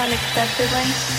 unexpectedly.